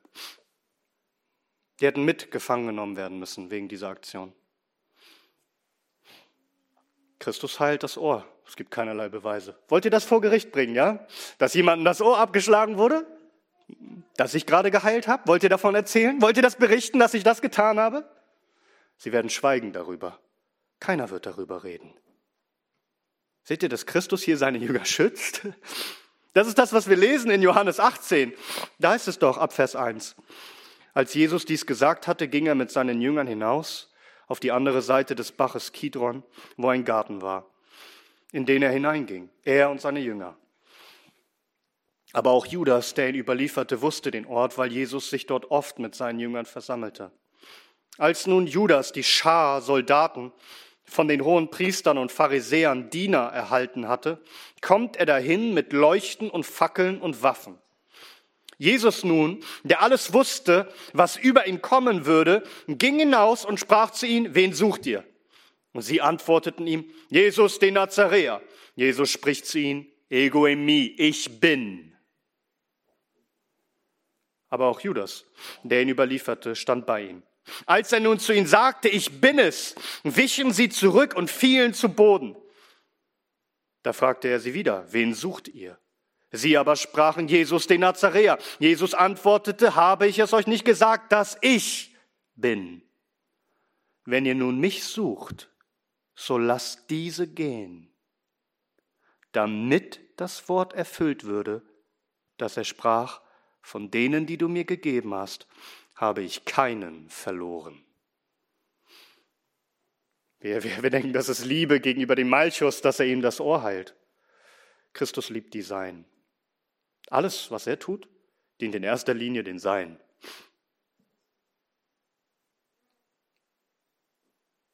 Die hätten mitgefangen genommen werden müssen wegen dieser Aktion. Christus heilt das Ohr. Es gibt keinerlei Beweise. Wollt ihr das vor Gericht bringen, ja? Dass jemandem das Ohr abgeschlagen wurde? dass ich gerade geheilt habe? Wollt ihr davon erzählen? Wollt ihr das berichten, dass ich das getan habe? Sie werden schweigen darüber. Keiner wird darüber reden. Seht ihr, dass Christus hier seine Jünger schützt? Das ist das, was wir lesen in Johannes 18. Da ist es doch ab Vers 1. Als Jesus dies gesagt hatte, ging er mit seinen Jüngern hinaus auf die andere Seite des Baches Kidron, wo ein Garten war, in den er hineinging, er und seine Jünger. Aber auch Judas, der ihn überlieferte, wusste den Ort, weil Jesus sich dort oft mit seinen Jüngern versammelte. Als nun Judas die Schar Soldaten von den hohen Priestern und Pharisäern Diener erhalten hatte, kommt er dahin mit Leuchten und Fackeln und Waffen. Jesus nun, der alles wusste, was über ihn kommen würde, ging hinaus und sprach zu ihnen, wen sucht ihr? Und sie antworteten ihm, Jesus den Nazaräer. Jesus spricht zu ihnen, Ego in mi, ich bin. Aber auch Judas, der ihn überlieferte, stand bei ihm. Als er nun zu ihnen sagte, ich bin es, wichen sie zurück und fielen zu Boden. Da fragte er sie wieder, wen sucht ihr? Sie aber sprachen Jesus den Nazaräer. Jesus antwortete, habe ich es euch nicht gesagt, dass ich bin? Wenn ihr nun mich sucht, so lasst diese gehen, damit das Wort erfüllt würde, das er sprach, von denen, die du mir gegeben hast, habe ich keinen verloren. Wir, wir, wir denken, das ist Liebe gegenüber dem Malchus, dass er ihm das Ohr heilt. Christus liebt die Seinen. Alles, was er tut, dient in erster Linie den Seinen.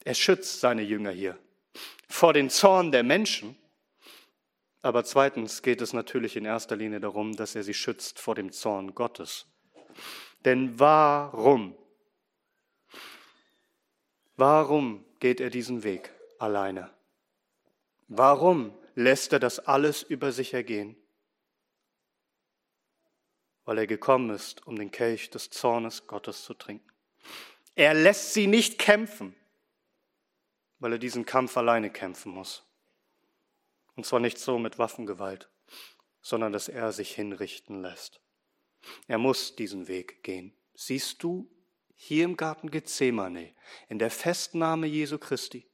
Er schützt seine Jünger hier vor den Zorn der Menschen. Aber zweitens geht es natürlich in erster Linie darum, dass er sie schützt vor dem Zorn Gottes. Denn warum? Warum geht er diesen Weg alleine? Warum lässt er das alles über sich ergehen? Weil er gekommen ist, um den Kelch des Zornes Gottes zu trinken. Er lässt sie nicht kämpfen weil er diesen Kampf alleine kämpfen muss. Und zwar nicht so mit Waffengewalt, sondern dass er sich hinrichten lässt. Er muss diesen Weg gehen. Siehst du hier im Garten Gethsemane, in der Festnahme Jesu Christi,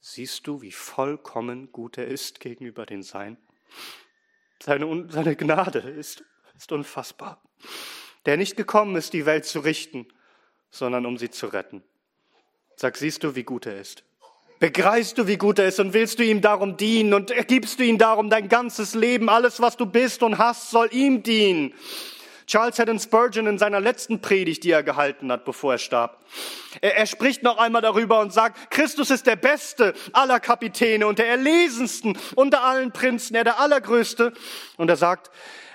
siehst du, wie vollkommen gut er ist gegenüber den Sein? Seine, seine Gnade ist, ist unfassbar. Der nicht gekommen ist, die Welt zu richten, sondern um sie zu retten. Sag, siehst du, wie gut er ist? Begreifst du, wie gut er ist und willst du ihm darum dienen und gibst du ihm darum dein ganzes Leben, alles was du bist und hast, soll ihm dienen. Charles Haddon Spurgeon in seiner letzten Predigt, die er gehalten hat, bevor er starb. Er, er, spricht noch einmal darüber und sagt, Christus ist der beste aller Kapitäne und der erlesensten unter allen Prinzen, er der allergrößte. Und er sagt,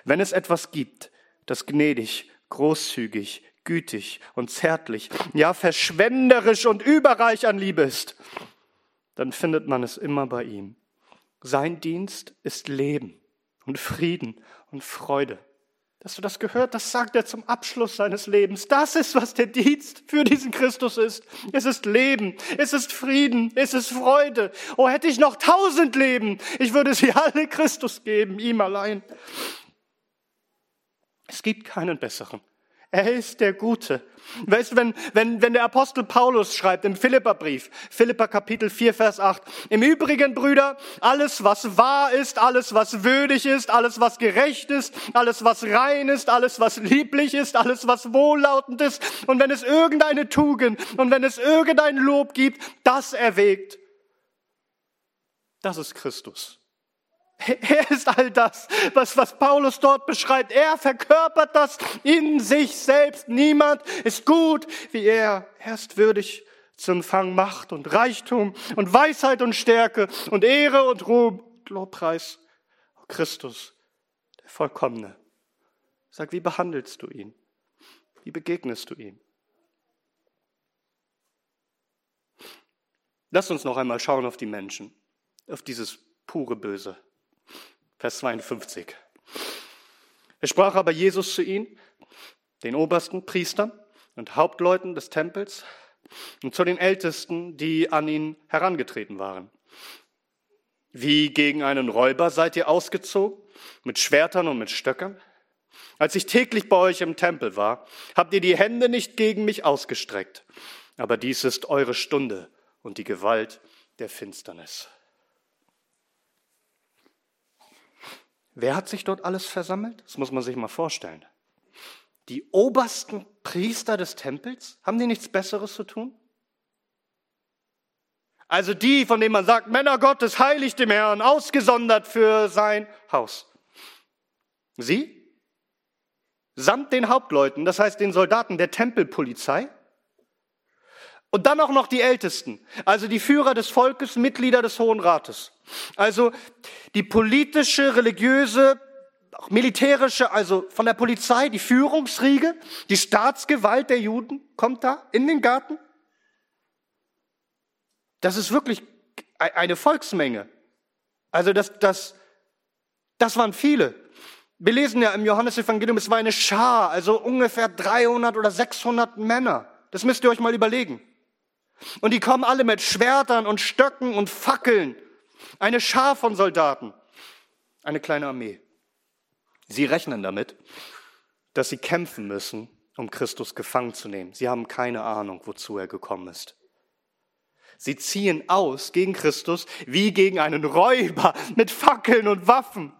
wenn es etwas gibt, das gnädig, großzügig, gütig und zärtlich, ja verschwenderisch und überreich an Liebe ist, dann findet man es immer bei ihm. Sein Dienst ist Leben und Frieden und Freude. Dass du das gehört, das sagt er zum Abschluss seines Lebens. Das ist, was der Dienst für diesen Christus ist. Es ist Leben, es ist Frieden, es ist Freude. Oh, hätte ich noch tausend Leben, ich würde sie alle Christus geben, ihm allein. Es gibt keinen besseren. Er ist der Gute. Weißt du, wenn, wenn, wenn der Apostel Paulus schreibt im Philipperbrief, Philipper Kapitel 4, Vers 8, im Übrigen, Brüder, alles, was wahr ist, alles, was würdig ist, alles, was gerecht ist, alles, was rein ist, alles, was lieblich ist, alles, was wohllautend ist, und wenn es irgendeine Tugend und wenn es irgendein Lob gibt, das erwägt. Das ist Christus. Er ist all das, was, was Paulus dort beschreibt. Er verkörpert das in sich selbst. Niemand ist gut wie er. Er ist würdig zu empfangen Macht und Reichtum und Weisheit und Stärke und Ehre und Ruhm und Lobpreis. Oh Christus, der Vollkommene. Sag, wie behandelst du ihn? Wie begegnest du ihm? Lass uns noch einmal schauen auf die Menschen, auf dieses pure Böse. Vers 52. Es sprach aber Jesus zu ihnen, den obersten Priestern und Hauptleuten des Tempels und zu den Ältesten, die an ihn herangetreten waren. Wie gegen einen Räuber seid ihr ausgezogen, mit Schwertern und mit Stöckern? Als ich täglich bei euch im Tempel war, habt ihr die Hände nicht gegen mich ausgestreckt. Aber dies ist eure Stunde und die Gewalt der Finsternis. Wer hat sich dort alles versammelt? Das muss man sich mal vorstellen. Die obersten Priester des Tempels, haben die nichts Besseres zu tun? Also die, von denen man sagt, Männer Gottes, heiligt dem Herrn, ausgesondert für sein Haus. Sie? Samt den Hauptleuten, das heißt den Soldaten der Tempelpolizei, und dann auch noch die Ältesten, also die Führer des Volkes, Mitglieder des Hohen Rates. Also die politische, religiöse, auch militärische, also von der Polizei, die Führungsriege, die Staatsgewalt der Juden kommt da in den Garten. Das ist wirklich eine Volksmenge. Also das, das, das waren viele. Wir lesen ja im Johannesevangelium, es war eine Schar, also ungefähr 300 oder 600 Männer. Das müsst ihr euch mal überlegen. Und die kommen alle mit Schwertern und Stöcken und Fackeln. Eine Schar von Soldaten. Eine kleine Armee. Sie rechnen damit, dass sie kämpfen müssen, um Christus gefangen zu nehmen. Sie haben keine Ahnung, wozu er gekommen ist. Sie ziehen aus gegen Christus wie gegen einen Räuber mit Fackeln und Waffen.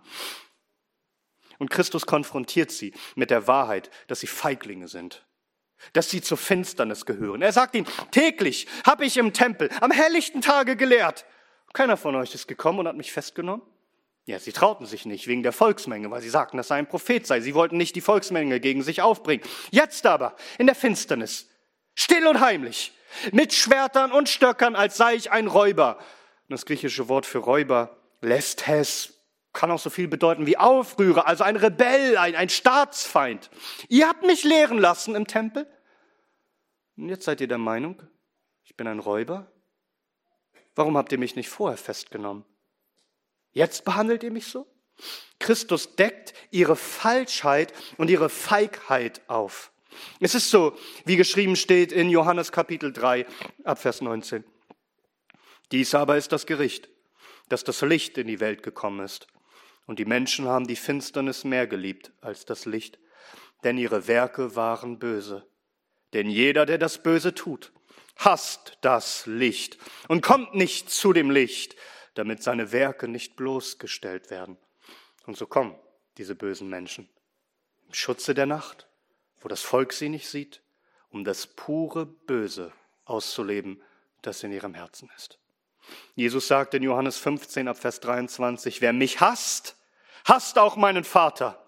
Und Christus konfrontiert sie mit der Wahrheit, dass sie Feiglinge sind dass sie zur Finsternis gehören. Er sagt ihnen, täglich habe ich im Tempel am helllichten Tage gelehrt. Keiner von euch ist gekommen und hat mich festgenommen. Ja, sie trauten sich nicht wegen der Volksmenge, weil sie sagten, dass er ein Prophet sei. Sie wollten nicht die Volksmenge gegen sich aufbringen. Jetzt aber, in der Finsternis, still und heimlich, mit Schwertern und Stöckern, als sei ich ein Räuber. Das griechische Wort für Räuber, Lestes, kann auch so viel bedeuten wie Aufrührer, also ein Rebell, ein, ein Staatsfeind. Ihr habt mich lehren lassen im Tempel. Und jetzt seid ihr der Meinung, ich bin ein Räuber? Warum habt ihr mich nicht vorher festgenommen? Jetzt behandelt ihr mich so? Christus deckt ihre Falschheit und ihre Feigheit auf. Es ist so, wie geschrieben steht in Johannes Kapitel 3, Abvers 19. Dies aber ist das Gericht, dass das Licht in die Welt gekommen ist. Und die Menschen haben die Finsternis mehr geliebt als das Licht, denn ihre Werke waren böse. Denn jeder, der das Böse tut, hasst das Licht und kommt nicht zu dem Licht, damit seine Werke nicht bloßgestellt werden. Und so kommen diese bösen Menschen im Schutze der Nacht, wo das Volk sie nicht sieht, um das pure Böse auszuleben, das in ihrem Herzen ist. Jesus sagt in Johannes 15 ab Vers 23, wer mich hasst, hasst auch meinen Vater.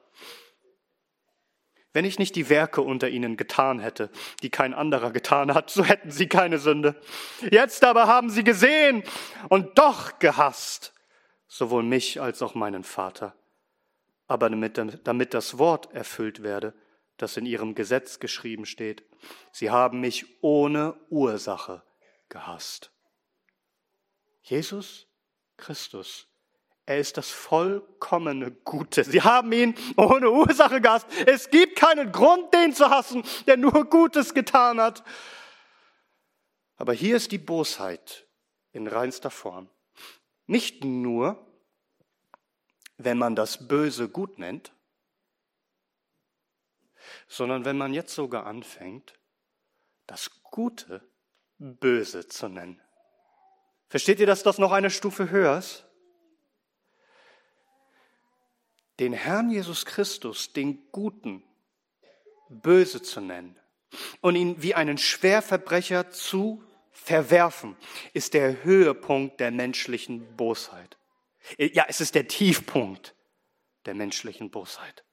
Wenn ich nicht die Werke unter ihnen getan hätte, die kein anderer getan hat, so hätten sie keine Sünde. Jetzt aber haben sie gesehen und doch gehasst, sowohl mich als auch meinen Vater. Aber damit, damit das Wort erfüllt werde, das in ihrem Gesetz geschrieben steht, sie haben mich ohne Ursache gehasst. Jesus Christus er ist das vollkommene Gute. Sie haben ihn ohne Ursache gehasst. Es gibt keinen Grund, den zu hassen, der nur Gutes getan hat. Aber hier ist die Bosheit in reinster Form. Nicht nur, wenn man das Böse gut nennt, sondern wenn man jetzt sogar anfängt, das Gute böse zu nennen. Versteht ihr, dass das noch eine Stufe höher ist? Den Herrn Jesus Christus, den Guten, böse zu nennen und ihn wie einen Schwerverbrecher zu verwerfen, ist der Höhepunkt der menschlichen Bosheit. Ja, es ist der Tiefpunkt der menschlichen Bosheit.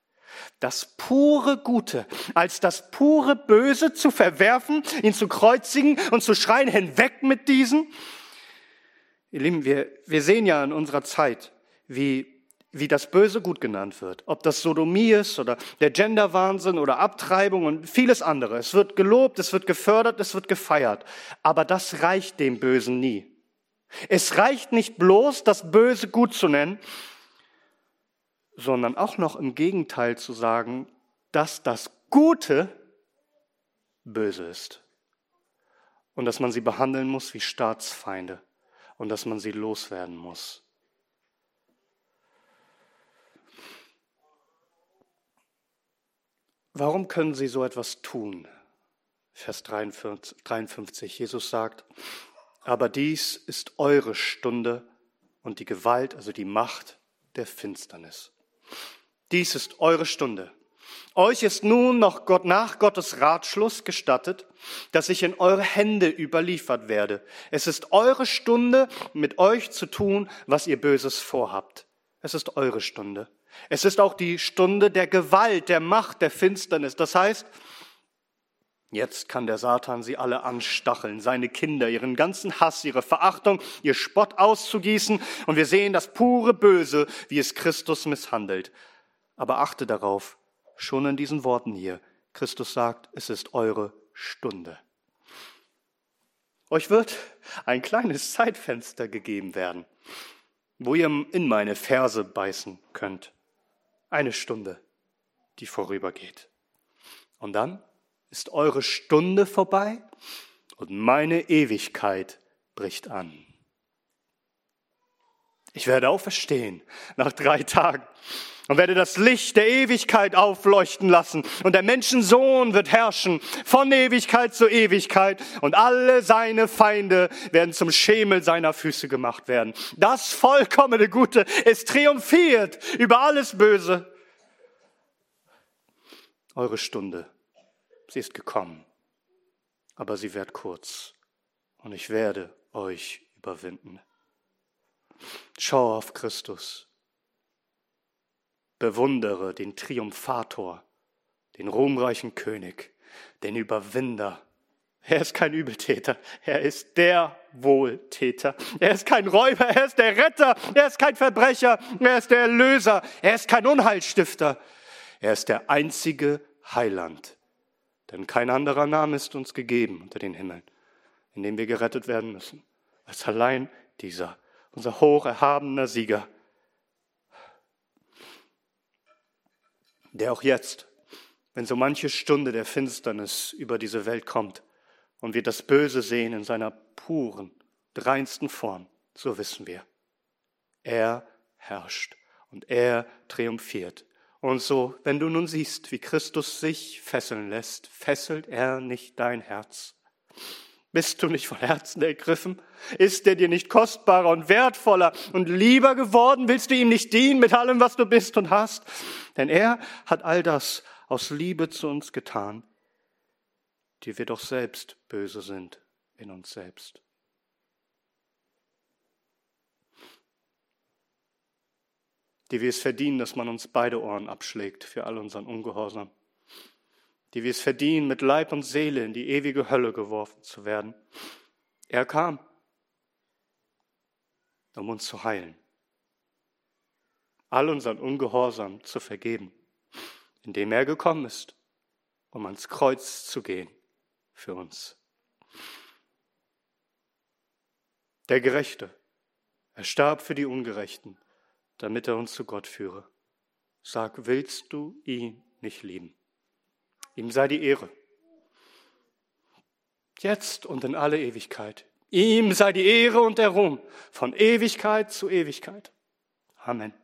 Das pure Gute als das pure Böse zu verwerfen, ihn zu kreuzigen und zu schreien, hinweg mit diesen. Ihr Lieben, wir, wir sehen ja in unserer Zeit, wie wie das Böse gut genannt wird. Ob das Sodomie ist oder der Genderwahnsinn oder Abtreibung und vieles andere. Es wird gelobt, es wird gefördert, es wird gefeiert. Aber das reicht dem Bösen nie. Es reicht nicht bloß, das Böse gut zu nennen, sondern auch noch im Gegenteil zu sagen, dass das Gute böse ist. Und dass man sie behandeln muss wie Staatsfeinde und dass man sie loswerden muss. Warum können sie so etwas tun? Vers 53, Jesus sagt, aber dies ist eure Stunde und die Gewalt, also die Macht der Finsternis. Dies ist eure Stunde. Euch ist nun noch Gott, nach Gottes Ratschluss gestattet, dass ich in eure Hände überliefert werde. Es ist eure Stunde, mit euch zu tun, was ihr Böses vorhabt. Es ist eure Stunde. Es ist auch die Stunde der Gewalt, der Macht, der Finsternis. Das heißt, jetzt kann der Satan sie alle anstacheln, seine Kinder, ihren ganzen Hass, ihre Verachtung, ihr Spott auszugießen. Und wir sehen das pure Böse, wie es Christus misshandelt. Aber achte darauf, schon in diesen Worten hier, Christus sagt, es ist eure Stunde. Euch wird ein kleines Zeitfenster gegeben werden, wo ihr in meine Verse beißen könnt eine Stunde, die vorübergeht. Und dann ist eure Stunde vorbei und meine Ewigkeit bricht an. Ich werde auferstehen nach drei Tagen und werde das Licht der Ewigkeit aufleuchten lassen. Und der Menschensohn wird herrschen von Ewigkeit zu Ewigkeit. Und alle seine Feinde werden zum Schemel seiner Füße gemacht werden. Das vollkommene Gute ist triumphiert über alles Böse. Eure Stunde, sie ist gekommen. aber sie wird kurz und ich werde euch überwinden. Schau auf Christus. Bewundere den Triumphator, den ruhmreichen König, den Überwinder. Er ist kein Übeltäter, er ist der Wohltäter. Er ist kein Räuber, er ist der Retter, er ist kein Verbrecher, er ist der Erlöser, er ist kein Unheilstifter. Er ist der einzige Heiland. Denn kein anderer Name ist uns gegeben unter den Himmeln, in dem wir gerettet werden müssen, als allein dieser, unser hoch erhabener Sieger, der auch jetzt, wenn so manche Stunde der Finsternis über diese Welt kommt und wir das Böse sehen in seiner puren, reinsten Form, so wissen wir, er herrscht und er triumphiert. Und so, wenn du nun siehst, wie Christus sich fesseln lässt, fesselt er nicht dein Herz. Bist du nicht von Herzen ergriffen? Ist er dir nicht kostbarer und wertvoller und lieber geworden? Willst du ihm nicht dienen mit allem, was du bist und hast? Denn er hat all das aus Liebe zu uns getan, die wir doch selbst böse sind in uns selbst. Die wir es verdienen, dass man uns beide Ohren abschlägt für all unseren Ungehorsam die wir es verdienen, mit Leib und Seele in die ewige Hölle geworfen zu werden. Er kam, um uns zu heilen, all unseren Ungehorsam zu vergeben, indem er gekommen ist, um ans Kreuz zu gehen für uns. Der Gerechte, er starb für die Ungerechten, damit er uns zu Gott führe. Sag, willst du ihn nicht lieben? Ihm sei die Ehre. Jetzt und in alle Ewigkeit. Ihm sei die Ehre und der Ruhm von Ewigkeit zu Ewigkeit. Amen.